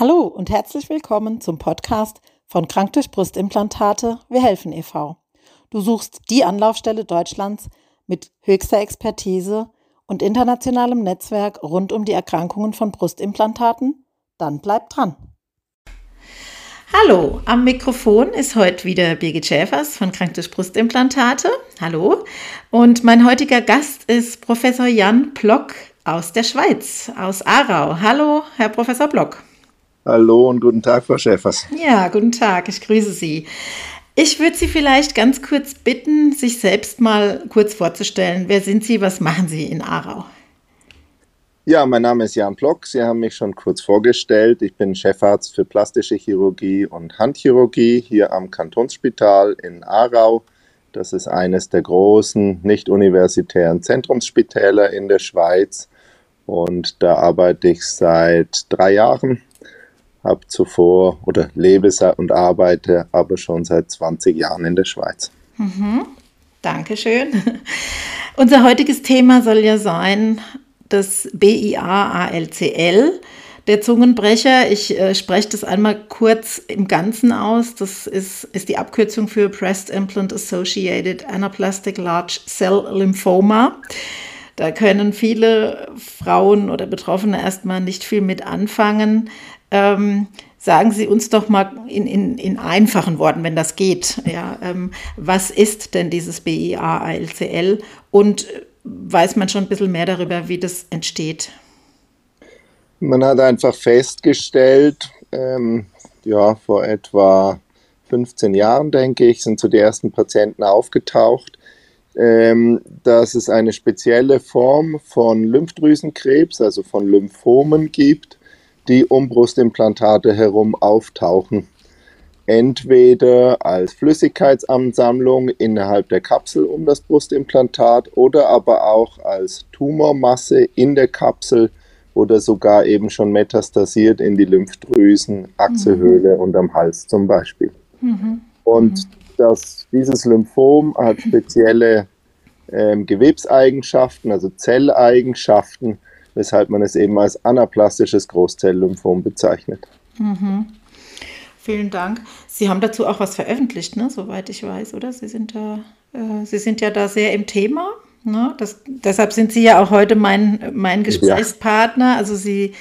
Hallo und herzlich willkommen zum Podcast von Krank durch Brustimplantate Wir helfen e.V. Du suchst die Anlaufstelle Deutschlands mit höchster Expertise und internationalem Netzwerk rund um die Erkrankungen von Brustimplantaten? Dann bleib dran. Hallo, am Mikrofon ist heute wieder Birgit Schäfers von Krank durch Brustimplantate. Hallo. Und mein heutiger Gast ist Professor Jan Block aus der Schweiz, aus Aarau. Hallo, Herr Professor Block. Hallo und guten Tag, Frau Schäfers. Ja, guten Tag, ich grüße Sie. Ich würde Sie vielleicht ganz kurz bitten, sich selbst mal kurz vorzustellen. Wer sind Sie, was machen Sie in Aarau? Ja, mein Name ist Jan Block. Sie haben mich schon kurz vorgestellt. Ich bin Chefarzt für plastische Chirurgie und Handchirurgie hier am Kantonsspital in Aarau. Das ist eines der großen nicht-universitären Zentrumsspitäler in der Schweiz. Und da arbeite ich seit drei Jahren habe zuvor oder lebe und arbeite aber schon seit 20 Jahren in der Schweiz. Mhm. Dankeschön. Unser heutiges Thema soll ja sein das BIA-ALCL, der Zungenbrecher. Ich äh, spreche das einmal kurz im Ganzen aus. Das ist, ist die Abkürzung für Breast Implant Associated Anaplastic Large Cell Lymphoma. Da können viele Frauen oder Betroffene erstmal nicht viel mit anfangen. Ähm, sagen Sie uns doch mal in, in, in einfachen Worten, wenn das geht, ja, ähm, was ist denn dieses BIA-ALCL und weiß man schon ein bisschen mehr darüber, wie das entsteht? Man hat einfach festgestellt, ähm, ja, vor etwa 15 Jahren, denke ich, sind so die ersten Patienten aufgetaucht, ähm, dass es eine spezielle Form von Lymphdrüsenkrebs, also von Lymphomen gibt, die um Brustimplantate herum auftauchen. Entweder als Flüssigkeitsansammlung innerhalb der Kapsel um das Brustimplantat oder aber auch als Tumormasse in der Kapsel oder sogar eben schon metastasiert in die Lymphdrüsen, Achselhöhle mhm. und am Hals zum Beispiel. Mhm. Und mhm. das, dieses Lymphom hat spezielle ähm, Gewebseigenschaften, also Zelleigenschaften, weshalb man es eben als anaplastisches Großzelllymphom bezeichnet. Mhm. Vielen Dank. Sie haben dazu auch was veröffentlicht, ne? soweit ich weiß, oder? Sie sind, da, äh, Sie sind ja da sehr im Thema. Ne? Das, deshalb sind Sie ja auch heute mein, mein Gesprächspartner. Ja. Also Sie,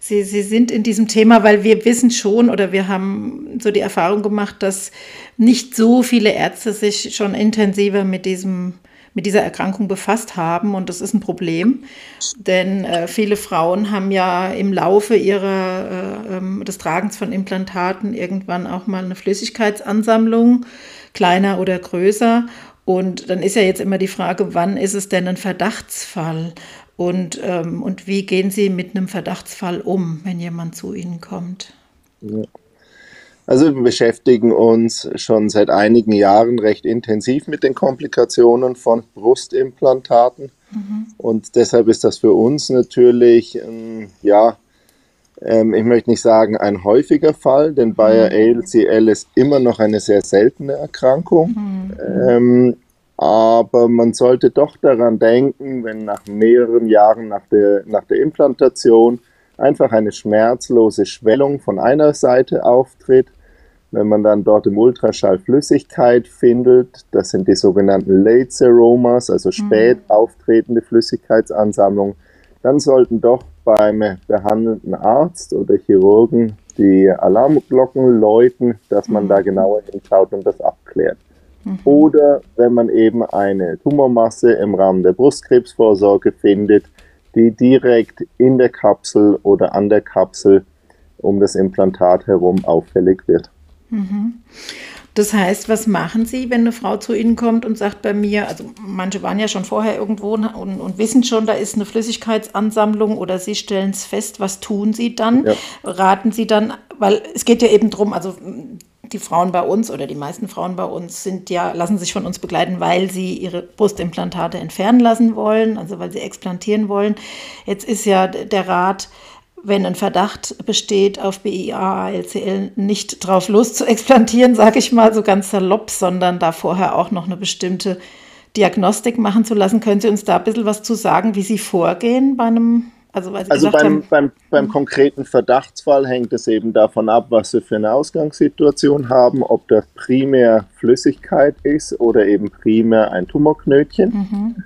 Sie, Sie sind in diesem Thema, weil wir wissen schon oder wir haben so die Erfahrung gemacht, dass nicht so viele Ärzte sich schon intensiver mit diesem mit dieser Erkrankung befasst haben. Und das ist ein Problem, denn äh, viele Frauen haben ja im Laufe ihrer, äh, ähm, des Tragens von Implantaten irgendwann auch mal eine Flüssigkeitsansammlung, kleiner oder größer. Und dann ist ja jetzt immer die Frage, wann ist es denn ein Verdachtsfall? Und, ähm, und wie gehen Sie mit einem Verdachtsfall um, wenn jemand zu Ihnen kommt? Ja. Also wir beschäftigen uns schon seit einigen Jahren recht intensiv mit den Komplikationen von Brustimplantaten. Mhm. Und deshalb ist das für uns natürlich, ähm, ja, ähm, ich möchte nicht sagen ein häufiger Fall, denn Bayer mhm. ALCL ist immer noch eine sehr seltene Erkrankung. Mhm. Ähm, aber man sollte doch daran denken, wenn nach mehreren Jahren nach der, nach der Implantation einfach eine schmerzlose Schwellung von einer Seite auftritt, wenn man dann dort im Ultraschall Flüssigkeit findet, das sind die sogenannten Late Seromas, also spät mhm. auftretende Flüssigkeitsansammlungen, dann sollten doch beim behandelnden Arzt oder Chirurgen die Alarmglocken läuten, dass man mhm. da genauer hinschaut und das abklärt. Mhm. Oder wenn man eben eine Tumormasse im Rahmen der Brustkrebsvorsorge findet, die direkt in der Kapsel oder an der Kapsel um das Implantat herum auffällig wird. Mhm. Das heißt, was machen Sie, wenn eine Frau zu Ihnen kommt und sagt bei mir, also manche waren ja schon vorher irgendwo und, und wissen schon, da ist eine Flüssigkeitsansammlung oder Sie stellen es fest, was tun Sie dann? Ja. Raten Sie dann, weil es geht ja eben darum, also die Frauen bei uns oder die meisten Frauen bei uns sind ja, lassen sich von uns begleiten, weil sie ihre Brustimplantate entfernen lassen wollen, also weil sie explantieren wollen. Jetzt ist ja der Rat, wenn ein Verdacht besteht auf BIA, ALCL, nicht drauf los zu explantieren, sage ich mal so ganz salopp, sondern da vorher auch noch eine bestimmte Diagnostik machen zu lassen. Können Sie uns da ein bisschen was zu sagen, wie Sie vorgehen bei einem Also, also beim, haben, beim, beim hm. konkreten Verdachtsfall hängt es eben davon ab, was wir für eine Ausgangssituation haben, ob das primär Flüssigkeit ist oder eben primär ein Tumorknötchen. Mhm.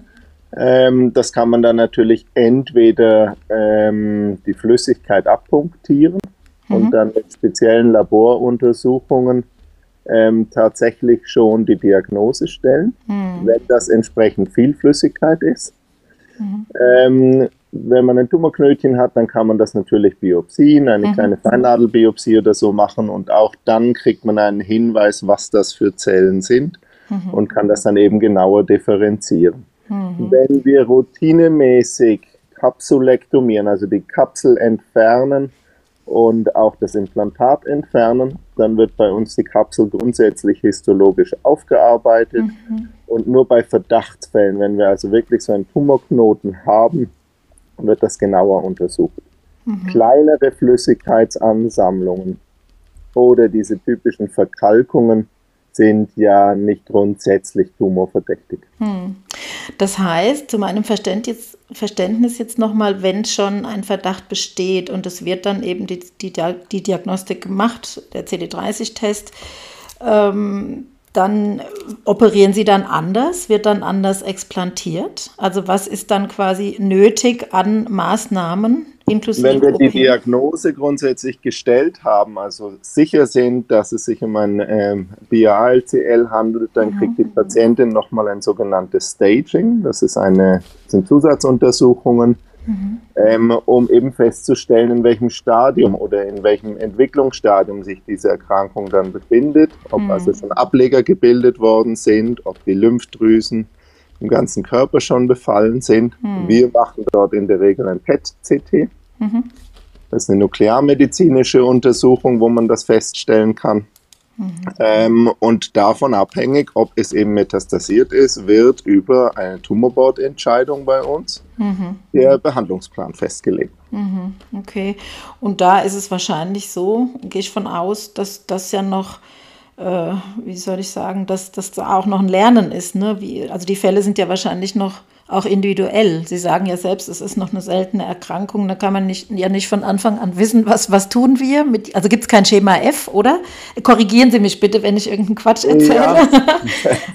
Ähm, das kann man dann natürlich entweder ähm, die Flüssigkeit abpunktieren mhm. und dann mit speziellen Laboruntersuchungen ähm, tatsächlich schon die Diagnose stellen, mhm. wenn das entsprechend viel Flüssigkeit ist. Mhm. Ähm, wenn man ein Tumorknötchen hat, dann kann man das natürlich biopsien, eine mhm. kleine Feinnadelbiopsie oder so machen und auch dann kriegt man einen Hinweis, was das für Zellen sind mhm. und kann das dann eben genauer differenzieren. Mhm. Wenn wir routinemäßig Kapsulektomieren, also die Kapsel entfernen und auch das Implantat entfernen, dann wird bei uns die Kapsel grundsätzlich histologisch aufgearbeitet mhm. und nur bei Verdachtsfällen, wenn wir also wirklich so einen Tumorknoten haben, wird das genauer untersucht. Mhm. Kleinere Flüssigkeitsansammlungen oder diese typischen Verkalkungen sind ja nicht grundsätzlich tumorverdächtig. Hm. Das heißt, zu meinem Verständnis, Verständnis jetzt nochmal, wenn schon ein Verdacht besteht und es wird dann eben die, die, die Diagnostik gemacht, der CD30-Test, ähm, dann operieren Sie dann anders, wird dann anders explantiert? Also was ist dann quasi nötig an Maßnahmen, Inklusive Wenn wir die Diagnose grundsätzlich gestellt haben, also sicher sind, dass es sich um ein ähm, BALCL handelt, dann mhm. kriegt die Patientin nochmal ein sogenanntes Staging. Das ist eine, sind Zusatzuntersuchungen, mhm. ähm, um eben festzustellen, in welchem Stadium oder in welchem Entwicklungsstadium sich diese Erkrankung dann befindet, ob mhm. also schon Ableger gebildet worden sind, ob die Lymphdrüsen im ganzen Körper schon befallen sind. Mhm. Wir machen dort in der Regel ein PET-CT. Mhm. Das ist eine nuklearmedizinische Untersuchung, wo man das feststellen kann. Mhm. Ähm, und davon abhängig, ob es eben metastasiert ist, wird über eine Tumorboard-Entscheidung bei uns mhm. der Behandlungsplan festgelegt. Mhm. Okay. Und da ist es wahrscheinlich so, gehe ich von aus, dass das ja noch äh, wie soll ich sagen, dass das auch noch ein Lernen ist. Ne? Wie, also die Fälle sind ja wahrscheinlich noch auch individuell. Sie sagen ja selbst, es ist noch eine seltene Erkrankung. Da kann man nicht, ja nicht von Anfang an wissen, was, was tun wir. Mit, also gibt es kein Schema F, oder? Korrigieren Sie mich bitte, wenn ich irgendeinen Quatsch erzähle. Ja.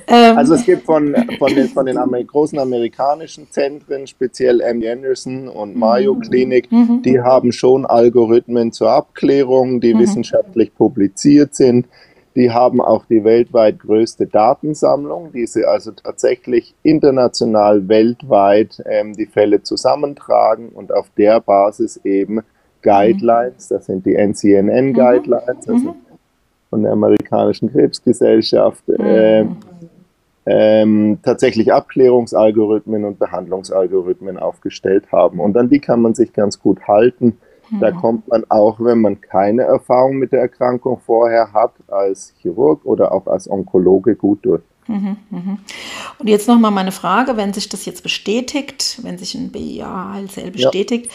Ähm. also es gibt von, von den, von den Amer großen amerikanischen Zentren, speziell M. Anderson und Mayo mhm. Klinik, mhm. die haben schon Algorithmen zur Abklärung, die mhm. wissenschaftlich publiziert sind. Die haben auch die weltweit größte Datensammlung, die sie also tatsächlich international weltweit ähm, die Fälle zusammentragen und auf der Basis eben Guidelines, das sind die NCNN mhm. Guidelines, also von der amerikanischen Krebsgesellschaft, äh, ähm, tatsächlich Abklärungsalgorithmen und Behandlungsalgorithmen aufgestellt haben. Und an die kann man sich ganz gut halten. Da mhm. kommt man auch, wenn man keine Erfahrung mit der Erkrankung vorher hat, als Chirurg oder auch als Onkologe gut durch. Mhm, mhm. Und jetzt nochmal meine Frage, wenn sich das jetzt bestätigt, wenn sich ein BIA-HLCL bestätigt,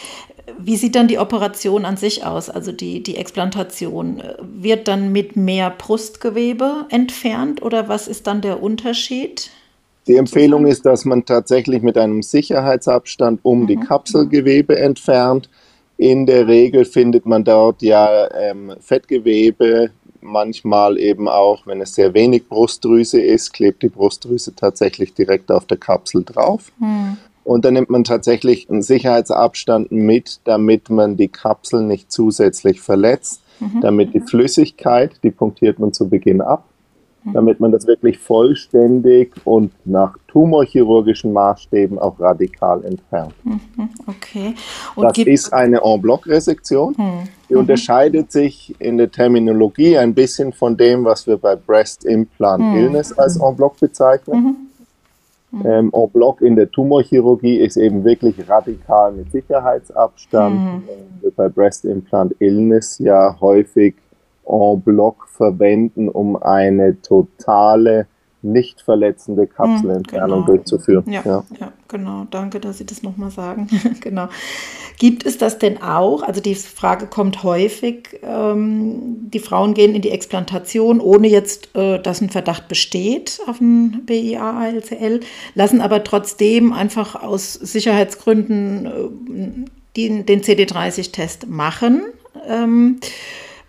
ja. wie sieht dann die Operation an sich aus, also die, die Explantation? Wird dann mit mehr Brustgewebe entfernt oder was ist dann der Unterschied? Die Empfehlung ist, dass man tatsächlich mit einem Sicherheitsabstand um mhm. die Kapselgewebe entfernt in der Regel findet man dort ja ähm, Fettgewebe, manchmal eben auch, wenn es sehr wenig Brustdrüse ist, klebt die Brustdrüse tatsächlich direkt auf der Kapsel drauf. Hm. Und dann nimmt man tatsächlich einen Sicherheitsabstand mit, damit man die Kapsel nicht zusätzlich verletzt, mhm. damit die Flüssigkeit, die punktiert man zu Beginn ab. Damit man das wirklich vollständig und nach tumorchirurgischen Maßstäben auch radikal entfernt. Mhm, okay. Und das ist eine En-Bloc-Resektion. Mhm. Die unterscheidet sich in der Terminologie ein bisschen von dem, was wir bei Breast Implant mhm. Illness als En-Bloc bezeichnen. Mhm. Ähm, en bloc in der Tumorchirurgie ist eben wirklich radikal mit Sicherheitsabstand. Mhm. Bei Breast Implant Illness ja häufig en bloc verwenden, um eine totale nicht verletzende Kapselentfernung genau. durchzuführen. Ja, ja, ja. genau. Danke, dass Sie das nochmal sagen. genau. Gibt es das denn auch? Also die Frage kommt häufig. Ähm, die Frauen gehen in die Explantation, ohne jetzt, äh, dass ein Verdacht besteht auf ein BIA-ALCL, lassen aber trotzdem einfach aus Sicherheitsgründen äh, die, den CD30-Test machen, ähm,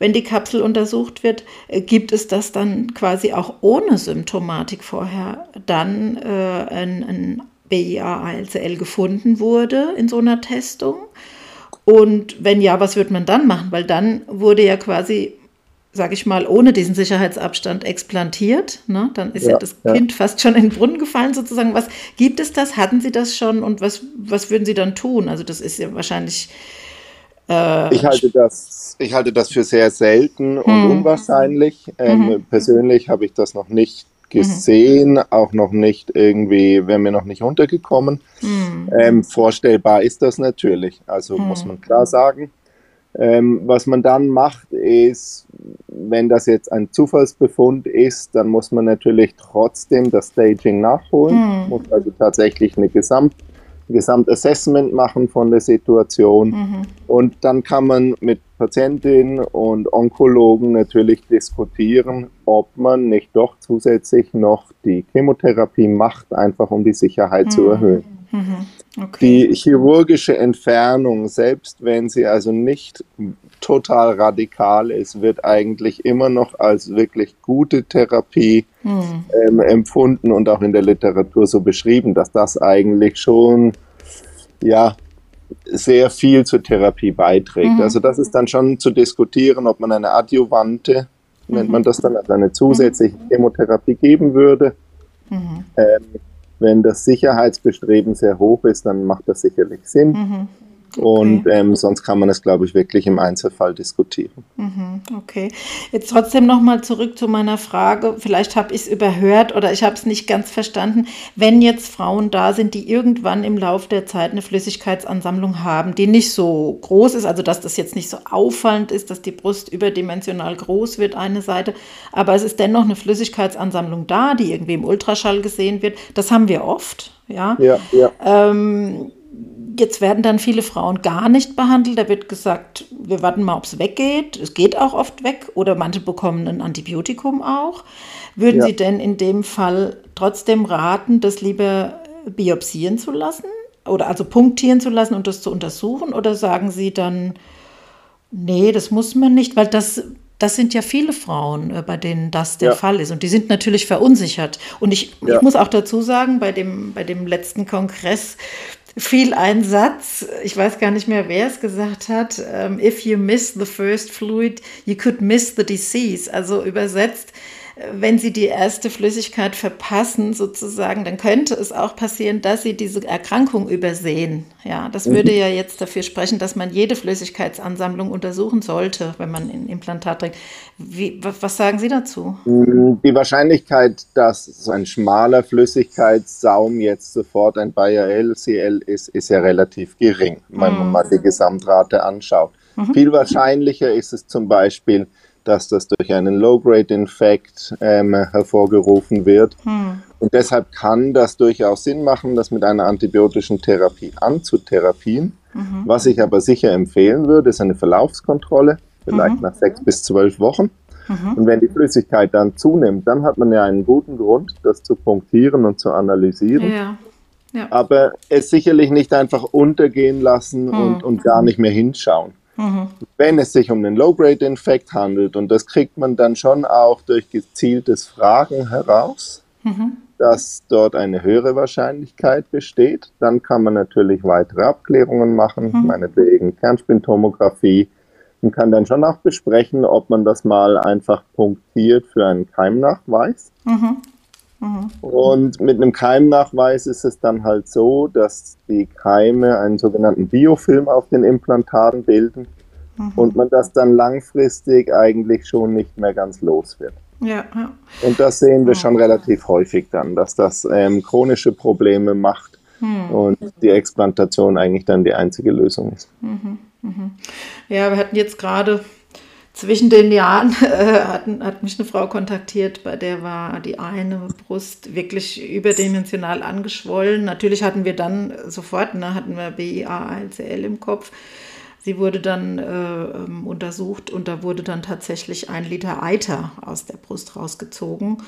wenn die Kapsel untersucht wird, äh, gibt es das dann quasi auch ohne Symptomatik vorher dann äh, ein, ein BIA-ALCL gefunden wurde in so einer Testung? Und wenn ja, was wird man dann machen? Weil dann wurde ja quasi, sage ich mal, ohne diesen Sicherheitsabstand explantiert. Ne? Dann ist ja, ja das ja. Kind fast schon in den Brunnen gefallen sozusagen. Was gibt es das? Hatten Sie das schon? Und was, was würden Sie dann tun? Also das ist ja wahrscheinlich... Äh, ich, halte das, ich halte das für sehr selten und hm. unwahrscheinlich. Ähm, mhm. Persönlich habe ich das noch nicht gesehen, mhm. auch noch nicht irgendwie, wäre mir noch nicht untergekommen. Mhm. Ähm, vorstellbar ist das natürlich, also mhm. muss man klar sagen. Ähm, was man dann macht, ist, wenn das jetzt ein Zufallsbefund ist, dann muss man natürlich trotzdem das Staging nachholen, mhm. muss also tatsächlich eine Gesamt Gesamtassessment machen von der Situation. Mhm. Und dann kann man mit Patientinnen und Onkologen natürlich diskutieren, ob man nicht doch zusätzlich noch die Chemotherapie macht, einfach um die Sicherheit mhm. zu erhöhen. Mhm. Okay. Die chirurgische Entfernung, selbst wenn sie also nicht total radikal ist, wird eigentlich immer noch als wirklich gute Therapie hm. ähm, empfunden und auch in der Literatur so beschrieben, dass das eigentlich schon ja sehr viel zur Therapie beiträgt. Mhm. Also das ist dann schon zu diskutieren, ob man eine Adjuvante, mhm. nennt man das dann, also eine zusätzliche mhm. Chemotherapie geben würde. Mhm. Ähm, wenn das Sicherheitsbestreben sehr hoch ist, dann macht das sicherlich Sinn. Okay. Und ähm, sonst kann man es, glaube ich, wirklich im Einzelfall diskutieren. Mhm, okay. Jetzt trotzdem nochmal zurück zu meiner Frage. Vielleicht habe ich es überhört oder ich habe es nicht ganz verstanden. Wenn jetzt Frauen da sind, die irgendwann im Laufe der Zeit eine Flüssigkeitsansammlung haben, die nicht so groß ist, also dass das jetzt nicht so auffallend ist, dass die Brust überdimensional groß wird, eine Seite, aber es ist dennoch eine Flüssigkeitsansammlung da, die irgendwie im Ultraschall gesehen wird. Das haben wir oft. Ja, ja. ja. Ähm, Jetzt werden dann viele Frauen gar nicht behandelt. Da wird gesagt, wir warten mal, ob es weggeht. Es geht auch oft weg oder manche bekommen ein Antibiotikum auch. Würden ja. Sie denn in dem Fall trotzdem raten, das lieber biopsieren zu lassen oder also punktieren zu lassen und das zu untersuchen? Oder sagen Sie dann, nee, das muss man nicht, weil das das sind ja viele Frauen, äh, bei denen das der ja. Fall ist. Und die sind natürlich verunsichert. Und ich, ja. ich, muss auch dazu sagen, bei dem, bei dem letzten Kongress fiel ein Satz, ich weiß gar nicht mehr, wer es gesagt hat, ähm, if you miss the first fluid, you could miss the disease. Also übersetzt, wenn sie die erste Flüssigkeit verpassen, sozusagen, dann könnte es auch passieren, dass sie diese Erkrankung übersehen. Ja, das mhm. würde ja jetzt dafür sprechen, dass man jede Flüssigkeitsansammlung untersuchen sollte, wenn man ein Implantat trägt. Wie, was sagen Sie dazu? Mm, die Wahrscheinlichkeit, dass ein schmaler Flüssigkeitssaum jetzt sofort ein Bayer LCL ist, ist ja relativ gering, wenn man mhm. mal die Gesamtrate anschaut. Mhm. Viel wahrscheinlicher ist es zum Beispiel, dass das durch einen Low-Grade-Infekt ähm, hervorgerufen wird. Hm. Und deshalb kann das durchaus Sinn machen, das mit einer antibiotischen Therapie anzutherapien. Mhm. Was ich aber sicher empfehlen würde, ist eine Verlaufskontrolle, vielleicht mhm. nach sechs bis zwölf Wochen. Mhm. Und wenn die Flüssigkeit dann zunimmt, dann hat man ja einen guten Grund, das zu punktieren und zu analysieren. Ja. Ja. Aber es sicherlich nicht einfach untergehen lassen und, hm. und gar nicht mehr hinschauen. Mhm. Wenn es sich um einen Low-Grade-Infekt handelt, und das kriegt man dann schon auch durch gezieltes Fragen heraus, mhm. dass dort eine höhere Wahrscheinlichkeit besteht, dann kann man natürlich weitere Abklärungen machen, mhm. meinetwegen Kernspintomographie, und kann dann schon auch besprechen, ob man das mal einfach punktiert für einen Keimnachweis. Mhm. Mhm. Und mit einem Keimnachweis ist es dann halt so, dass die Keime einen sogenannten Biofilm auf den Implantaten bilden mhm. und man das dann langfristig eigentlich schon nicht mehr ganz los wird. Ja, ja. Und das sehen wir schon relativ häufig dann, dass das ähm, chronische Probleme macht mhm. und die Explantation eigentlich dann die einzige Lösung ist. Mhm. mhm. Ja, wir hatten jetzt gerade zwischen den Jahren äh, hat, hat, mich eine Frau kontaktiert, bei der war die eine Brust wirklich überdimensional angeschwollen. Natürlich hatten wir dann sofort, ne, hatten wir BIA, ALCL im Kopf. Sie wurde dann äh, ähm, untersucht und da wurde dann tatsächlich ein Liter Eiter aus der Brust rausgezogen.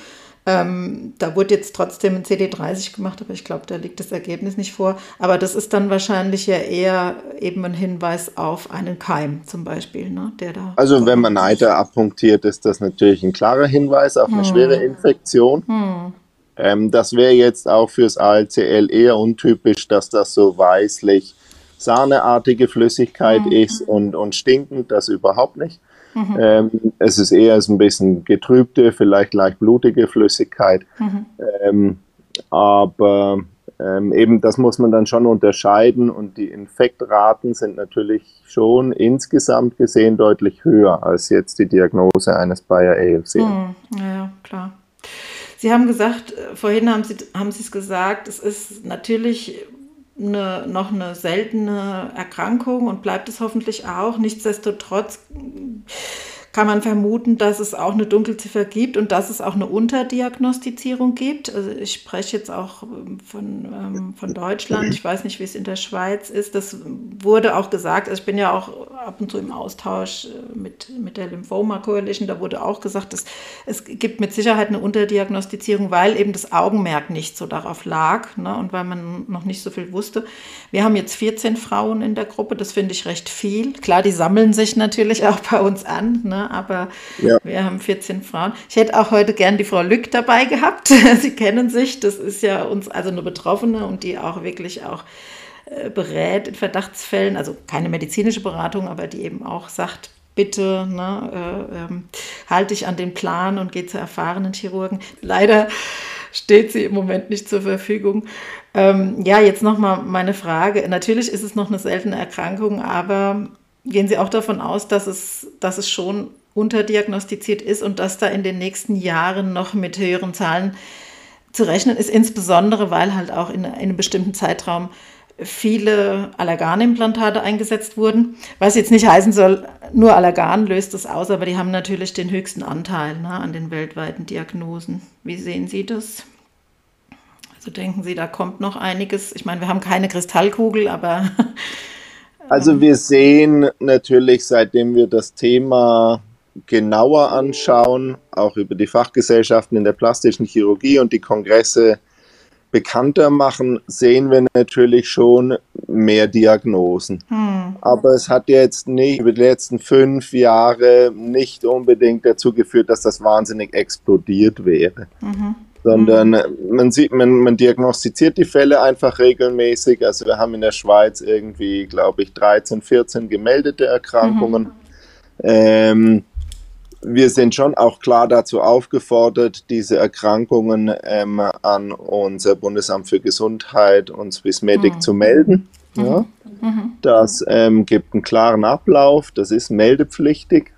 Ähm, da wurde jetzt trotzdem ein CD30 gemacht, aber ich glaube, da liegt das Ergebnis nicht vor. Aber das ist dann wahrscheinlich ja eher eben ein Hinweis auf einen Keim zum Beispiel, ne, der da. Also wenn man Eiter abpunktiert, ist das natürlich ein klarer Hinweis auf eine hm. schwere Infektion. Hm. Ähm, das wäre jetzt auch fürs ALCL eher untypisch, dass das so weißlich sahneartige Flüssigkeit mhm. ist und, und stinkend, das überhaupt nicht. Mhm. Ähm, es ist eher so ein bisschen getrübte, vielleicht leicht blutige Flüssigkeit. Mhm. Ähm, aber ähm, eben das muss man dann schon unterscheiden und die Infektraten sind natürlich schon insgesamt gesehen deutlich höher als jetzt die Diagnose eines Bayer ALC. Mhm. Ja, klar. Sie haben gesagt, äh, vorhin haben Sie, haben Sie es gesagt, es ist natürlich eine, noch eine seltene Erkrankung und bleibt es hoffentlich auch. Nichtsdestotrotz kann man vermuten, dass es auch eine Dunkelziffer gibt und dass es auch eine Unterdiagnostizierung gibt. Also ich spreche jetzt auch ähm, von, ähm, von Deutschland. Ich weiß nicht, wie es in der Schweiz ist. Das wurde auch gesagt. Also ich bin ja auch ab und zu im Austausch äh, mit, mit der Lymphoma Coalition. Da wurde auch gesagt, dass es gibt mit Sicherheit eine Unterdiagnostizierung, weil eben das Augenmerk nicht so darauf lag ne, und weil man noch nicht so viel wusste. Wir haben jetzt 14 Frauen in der Gruppe. Das finde ich recht viel. Klar, die sammeln sich natürlich auch bei uns an. Ne? Aber ja. wir haben 14 Frauen. Ich hätte auch heute gern die Frau Lück dabei gehabt. Sie kennen sich, das ist ja uns also eine Betroffene und die auch wirklich auch äh, berät in Verdachtsfällen, also keine medizinische Beratung, aber die eben auch sagt, bitte ne, äh, ähm, halte dich an den Plan und geh zu erfahrenen Chirurgen. Leider steht sie im Moment nicht zur Verfügung. Ähm, ja, jetzt nochmal meine Frage. Natürlich ist es noch eine seltene Erkrankung, aber gehen Sie auch davon aus, dass es, dass es schon unterdiagnostiziert ist und dass da in den nächsten Jahren noch mit höheren Zahlen zu rechnen ist, insbesondere weil halt auch in, in einem bestimmten Zeitraum viele Allerganimplantate eingesetzt wurden. Was jetzt nicht heißen soll, nur Allergan löst das aus, aber die haben natürlich den höchsten Anteil ne, an den weltweiten Diagnosen. Wie sehen Sie das? Also denken Sie, da kommt noch einiges. Ich meine, wir haben keine Kristallkugel, aber Also wir sehen natürlich, seitdem wir das Thema genauer anschauen, auch über die Fachgesellschaften in der plastischen Chirurgie und die Kongresse bekannter machen, sehen wir natürlich schon mehr Diagnosen. Hm. Aber es hat jetzt nicht über die letzten fünf Jahre nicht unbedingt dazu geführt, dass das wahnsinnig explodiert wäre. Mhm sondern mhm. man sieht, man, man diagnostiziert die Fälle einfach regelmäßig. Also wir haben in der Schweiz irgendwie, glaube ich, 13, 14 gemeldete Erkrankungen. Mhm. Ähm, wir sind schon auch klar dazu aufgefordert, diese Erkrankungen ähm, an unser Bundesamt für Gesundheit und Swissmedic mhm. zu melden. Mhm. Ja. Mhm. Das ähm, gibt einen klaren Ablauf, das ist meldepflichtig.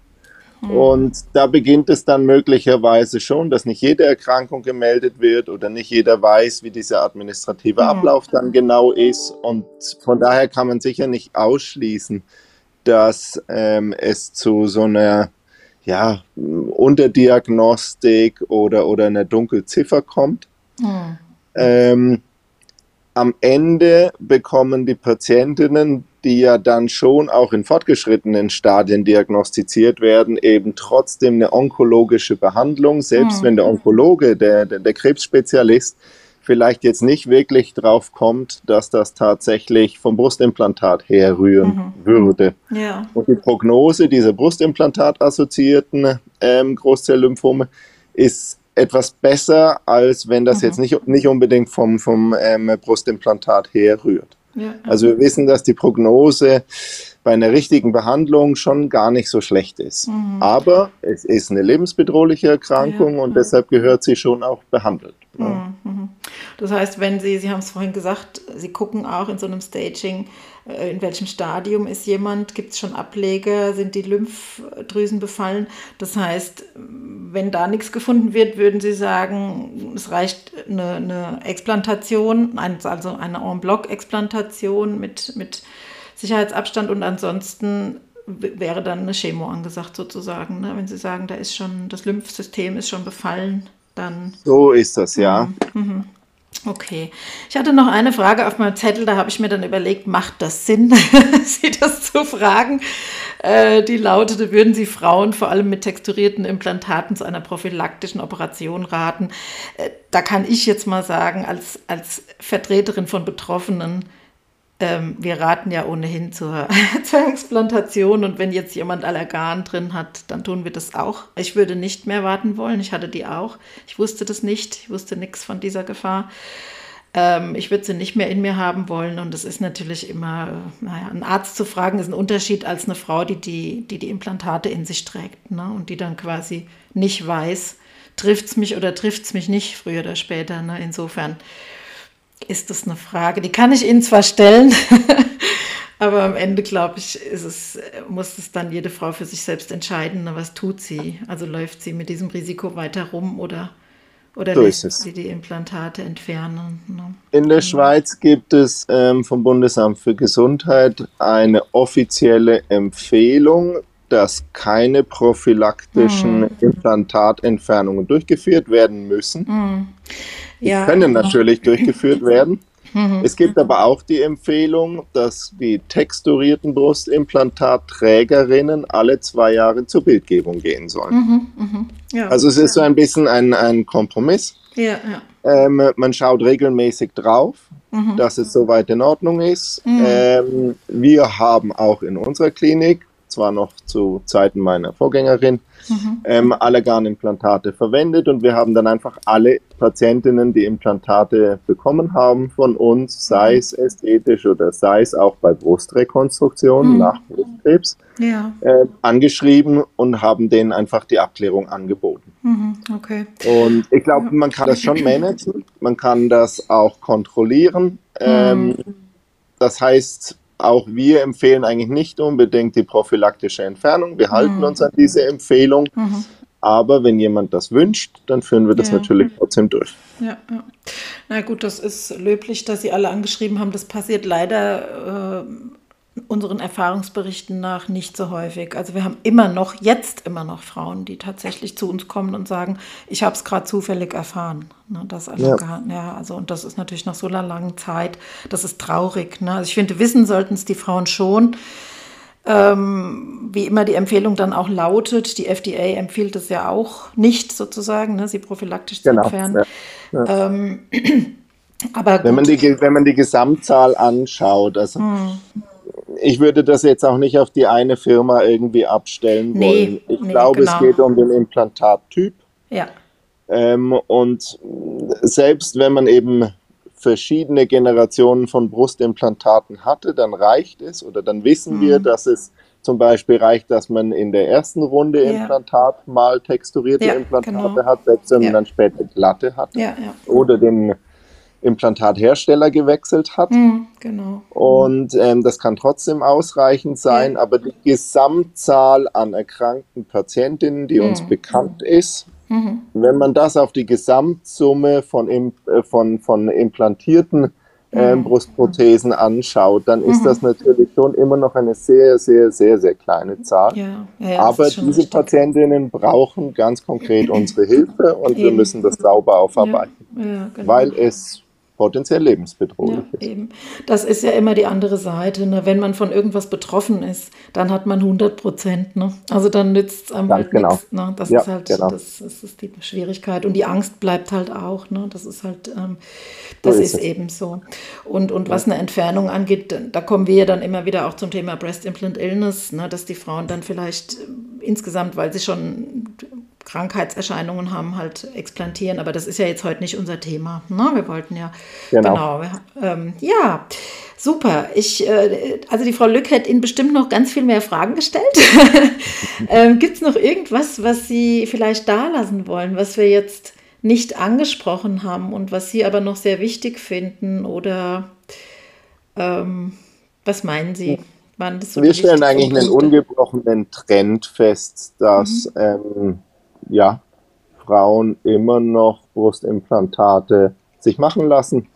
Mhm. Und da beginnt es dann möglicherweise schon, dass nicht jede Erkrankung gemeldet wird oder nicht jeder weiß, wie dieser administrative mhm. Ablauf dann genau ist. Und von daher kann man sicher nicht ausschließen, dass ähm, es zu so einer ja, Unterdiagnostik oder, oder einer Dunkelziffer kommt. Mhm. Ähm, am Ende bekommen die Patientinnen die ja dann schon auch in fortgeschrittenen Stadien diagnostiziert werden, eben trotzdem eine onkologische Behandlung, selbst mhm. wenn der Onkologe, der, der, der Krebsspezialist, vielleicht jetzt nicht wirklich drauf kommt, dass das tatsächlich vom Brustimplantat herrühren mhm. würde. Ja. Und die Prognose dieser Brustimplantat-assoziierten ähm, Großzelllymphome ist etwas besser, als wenn das mhm. jetzt nicht, nicht unbedingt vom, vom ähm, Brustimplantat herrührt. Also wir wissen, dass die Prognose bei einer richtigen Behandlung schon gar nicht so schlecht ist. Mhm. Aber es ist eine lebensbedrohliche Erkrankung ja, und ja. deshalb gehört sie schon auch behandelt. Mhm. mhm. Das heißt, wenn Sie, Sie haben es vorhin gesagt, Sie gucken auch in so einem Staging, in welchem Stadium ist jemand, gibt es schon Ableger, sind die Lymphdrüsen befallen. Das heißt, wenn da nichts gefunden wird, würden Sie sagen, es reicht eine, eine Explantation, also eine En-Bloc-Explantation mit, mit Sicherheitsabstand und ansonsten wäre dann eine Chemo angesagt sozusagen. Ne? Wenn Sie sagen, da ist schon, das Lymphsystem ist schon befallen, dann. So ist das, ja. Mhm. Okay. Ich hatte noch eine Frage auf meinem Zettel, da habe ich mir dann überlegt, macht das Sinn, Sie das zu fragen? Äh, die lautete, würden Sie Frauen vor allem mit texturierten Implantaten zu einer prophylaktischen Operation raten? Äh, da kann ich jetzt mal sagen, als, als Vertreterin von Betroffenen, ähm, wir raten ja ohnehin zur, zur Explantation und wenn jetzt jemand Allergan drin hat, dann tun wir das auch. Ich würde nicht mehr warten wollen. Ich hatte die auch. Ich wusste das nicht. Ich wusste nichts von dieser Gefahr. Ähm, ich würde sie nicht mehr in mir haben wollen und es ist natürlich immer, naja, einen Arzt zu fragen ist ein Unterschied als eine Frau, die die, die, die Implantate in sich trägt ne? und die dann quasi nicht weiß, trifft es mich oder trifft es mich nicht, früher oder später. Ne? Insofern ist das eine Frage, die kann ich Ihnen zwar stellen, aber am Ende, glaube ich, es, muss es dann jede Frau für sich selbst entscheiden, na, was tut sie? Also läuft sie mit diesem Risiko weiter rum oder, oder So lässt sie die Implantate entfernen? Ne? In der Schweiz gibt es ähm, vom Bundesamt für Gesundheit eine offizielle Empfehlung, dass keine prophylaktischen Implantatentfernungen durchgeführt werden müssen. Die Ja, können natürlich durchgeführt werden. Es gibt aber auch die Empfehlung, dass die texturierten Brustimplantatträgerinnen alle zwei Jahre zur Bildgebung gehen sollen. ja, Also es ist so ein bisschen ein, ein Kompromiss. ja, ja. Ähm, man schaut regelmäßig drauf, dass es soweit in Ordnung ist. Ähm, wir haben auch in unserer Klinik, zwar noch zu Zeiten meiner Vorgängerin, ähm, Allerganimplantate verwendet und wir haben dann einfach alle Patientinnen, die Implantate bekommen haben von uns, sei es ästhetisch oder sei es auch bei Brustrekonstruktionen nach Brustkrebs, ja. äh, angeschrieben und haben denen einfach die Abklärung angeboten. Mhm, okay. Und ich glaube, man kann das schon managen, man kann das auch kontrollieren. Ähm, das heißt, auch wir empfehlen eigentlich nicht unbedingt die prophylaktische Entfernung. Wir halten uns an diese Empfehlung. Aber wenn jemand das wünscht, dann führen wir das Ja. natürlich trotzdem durch. Ja, ja. Na gut, das ist löblich, dass Sie alle angeschrieben haben. Das passiert leider äh, unseren Erfahrungsberichten nach nicht so häufig. Also wir haben immer noch, jetzt immer noch Frauen, die tatsächlich zu uns kommen und sagen, ich habe es gerade zufällig erfahren. Ne, das alle Ja. ja. ja, also und das ist natürlich nach so einer langen Zeit, das ist traurig. Ne? Also ich finde, wissen sollten es die Frauen schon. Ähm, wie immer die Empfehlung dann auch lautet, die FDA empfiehlt es ja auch nicht sozusagen, ne, sie prophylaktisch zu Genau, entfernen. Ähm, aber Wenn man, die, wenn man die Gesamtzahl anschaut, also Hm. Ich würde das jetzt auch nicht auf die eine Firma irgendwie abstellen Nee, wollen. Ich nee, glaube, genau. es geht um den Implantattyp. ja, Ähm, und selbst wenn man eben verschiedene Generationen von Brustimplantaten hatte, dann reicht es oder dann wissen Mhm. wir, dass es zum Beispiel reicht, dass man in der ersten Runde Ja. Implantat mal texturierte Ja, Implantate genau. hat, selbst wenn man Ja. dann später glatte hat oder den Implantathersteller gewechselt hat. Hm, genau. Und ähm, das kann trotzdem ausreichend sein, Ja. aber die Gesamtzahl an erkrankten Patientinnen, die uns Mhm. bekannt ist, Mhm. wenn man das auf die Gesamtsumme von, im, äh, von, von implantierten Mhm. Brustprothesen anschaut, dann ist Mhm. das natürlich schon immer noch eine sehr, sehr, sehr, sehr kleine Zahl. Ja, ja, ja, Aber diese richtig. Patientinnen brauchen ganz konkret unsere Hilfe und wir Eben. müssen das sauber aufarbeiten, Ja, ja, genau. weil es potenziell lebensbedrohlich Ja, ist. eben. Das ist ja immer die andere Seite. Ne? Wenn man von irgendwas betroffen ist, dann hat man 100 Prozent. Ne? Also dann nützt es einem Ganz halt genau. nichts. Ne? Das Ja, ist halt genau. das, das ist die Schwierigkeit. Und die Angst bleibt halt auch. Ne? Das ist halt, ähm, So das ist ist, es. eben so. Und, und was eine Entfernung angeht, da- da kommen wir ja dann immer wieder auch zum Thema Breast Implant Illness, ne? dass die Frauen dann vielleicht äh, insgesamt, weil sie schon Krankheitserscheinungen haben, halt explantieren. Aber das ist ja jetzt heute nicht unser Thema. Ne? Wir wollten ja, Genau. genau ähm, ja, super. Ich, äh, also die Frau Lück hätte Ihnen bestimmt noch ganz viel mehr Fragen gestellt. ähm, Gibt es noch irgendwas, was Sie vielleicht da lassen wollen, was wir jetzt nicht angesprochen haben und was Sie aber noch sehr wichtig finden? Oder ähm, was meinen Sie? Waren das so Wir stellen eigentlich einen ungebrochenen Trend fest, dass ähm, ja, Frauen immer noch Brustimplantate sich machen lassen,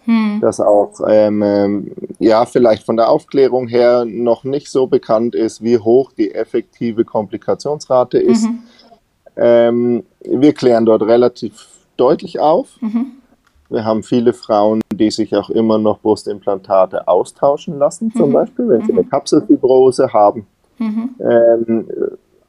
dass auch ähm, ähm, ja vielleicht von der Aufklärung her noch nicht so bekannt ist, wie hoch die effektive Komplikationsrate ist. Ähm, wir klären dort relativ deutlich auf. Wir haben viele Frauen, die sich auch immer noch Brustimplantate austauschen lassen, zum mhm. Beispiel, wenn sie eine mhm. Kapselfibrose haben. Mhm. Ähm,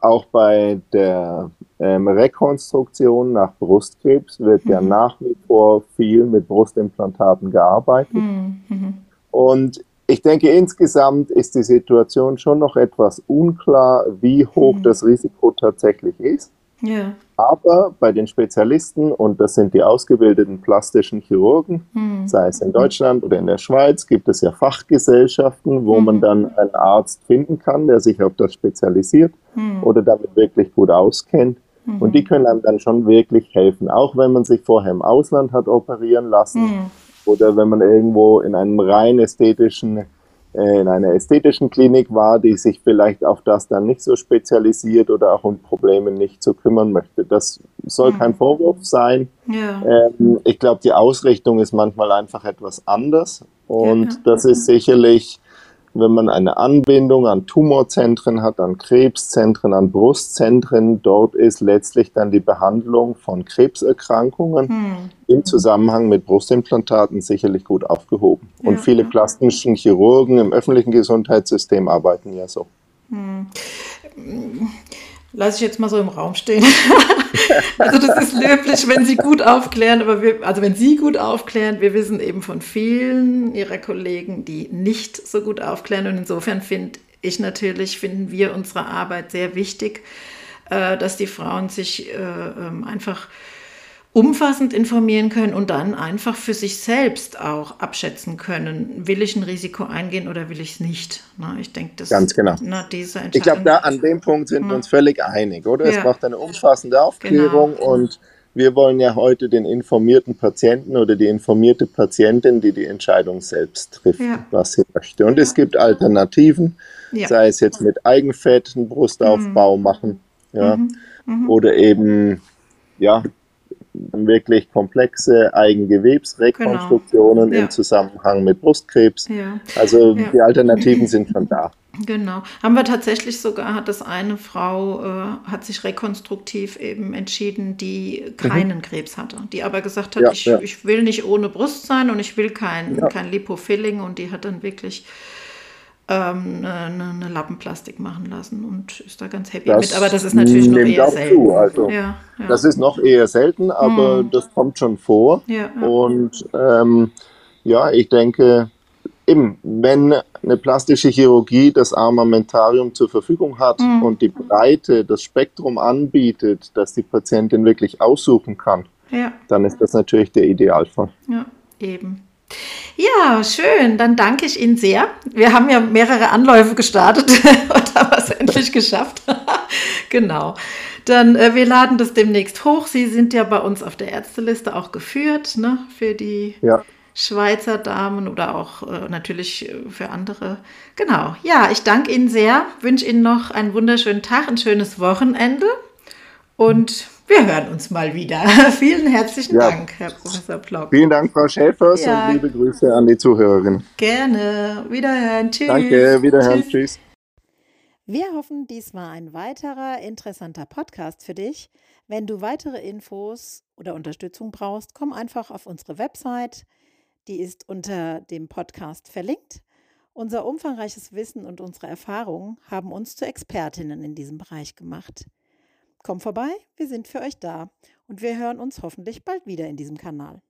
auch bei der ähm, Rekonstruktion nach Brustkrebs wird mhm. ja nach wie vor viel mit Brustimplantaten gearbeitet. Mhm. Und ich denke, insgesamt ist die Situation schon noch etwas unklar, wie hoch mhm. das Risiko tatsächlich ist. Ja. Aber bei den Spezialisten, und das sind die ausgebildeten plastischen Chirurgen, mhm. sei es in Deutschland oder in der Schweiz, gibt es ja Fachgesellschaften, wo mhm. man dann einen Arzt finden kann, der sich auf das spezialisiert mhm. oder damit wirklich gut auskennt. Und mhm. die können einem dann schon wirklich helfen, auch wenn man sich vorher im Ausland hat operieren lassen mhm. oder wenn man irgendwo in einem rein ästhetischen in einer ästhetischen Klinik war, die sich vielleicht auf das dann nicht so spezialisiert oder auch um Probleme nicht zu kümmern möchte. Das soll mhm. kein Vorwurf sein. Ja. Ähm, ich glaube, die Ausrichtung ist manchmal einfach etwas anders und ja, ja. das ist sicherlich wenn man eine Anbindung an Tumorzentren hat, an Krebszentren, an Brustzentren, dort ist letztlich dann die Behandlung von Krebserkrankungen hm. im Zusammenhang mit Brustimplantaten sicherlich gut aufgehoben. Ja. Und viele plastischen Chirurgen im öffentlichen Gesundheitssystem arbeiten ja so. Hm lasse ich jetzt mal so im Raum stehen. also das ist löblich, wenn Sie gut aufklären, aber wir, also wenn Sie gut aufklären, wir wissen eben von vielen Ihrer Kollegen, die nicht so gut aufklären. Und insofern finde ich natürlich, finden wir unsere Arbeit sehr wichtig, äh, dass die Frauen sich äh, ähm, einfach umfassend informieren können und dann einfach für sich selbst auch abschätzen können, will ich ein Risiko eingehen oder will ich es nicht. Na, ich denke, das ganz genau. Na, diese ich glaube, da an dem Punkt sind wir uns völlig einig, oder? Ja. Es braucht eine umfassende Aufklärung genau. und wir wollen ja heute den informierten Patienten oder die informierte Patientin, die die Entscheidung selbst trifft, ja. was sie möchte. Und es gibt Alternativen, sei es jetzt mit Eigenfett einen Brustaufbau mhm. machen, ja, mhm. Mhm. oder eben ja, wirklich komplexe Eigengewebsrekonstruktionen genau. ja. im Zusammenhang mit Brustkrebs. Ja. Also ja. die Alternativen sind schon da. Genau. Haben wir tatsächlich sogar, hat das eine Frau, äh, hat sich rekonstruktiv eben entschieden, die keinen mhm. Krebs hatte, die aber gesagt hat, ich, ich, will nicht ohne Brust sein und ich will kein, kein Lipofilling und die hat dann wirklich ähm, eine, eine, Lappenplastik machen lassen und ist da ganz happy das mit. Aber das ist natürlich noch eher selten. Zu. Also, ja, ja. Das ist noch eher selten, aber hm. das kommt schon vor. Ja, und ähm, ja, ich denke, eben, wenn eine plastische Chirurgie das Armamentarium zur Verfügung hat hm. und die Breite, das Spektrum anbietet, dass die Patientin wirklich aussuchen kann, dann ist das natürlich der Idealfall. Ja, eben. Ja, schön. Dann danke ich Ihnen sehr. Wir haben ja mehrere Anläufe gestartet und haben es endlich geschafft. genau. Dann, äh, wir laden das demnächst hoch. Sie sind ja bei uns auf der Ärzteliste auch geführt, ne, für die ja. Schweizer Damen oder auch äh, natürlich äh, für andere. Genau. Ja, ich danke Ihnen sehr. Wünsche Ihnen noch einen wunderschönen Tag, ein schönes Wochenende und wir hören uns mal wieder. Vielen herzlichen ja. Dank, Herr Professor Plock. Vielen Dank, Frau Schäfers, ja. und liebe Grüße an die Zuhörerinnen. Gerne. Wiederhören. Tschüss. Danke. Wiederhören. Tschüss. Tschüss. Wir hoffen, dies war ein weiterer interessanter Podcast für dich. Wenn du weitere Infos oder Unterstützung brauchst, komm einfach auf unsere Website. Die ist unter dem Podcast verlinkt. Unser umfangreiches Wissen und unsere Erfahrungen haben uns zu Expertinnen in diesem Bereich gemacht. Komm vorbei, wir sind für euch da und wir hören uns hoffentlich bald wieder in diesem Kanal.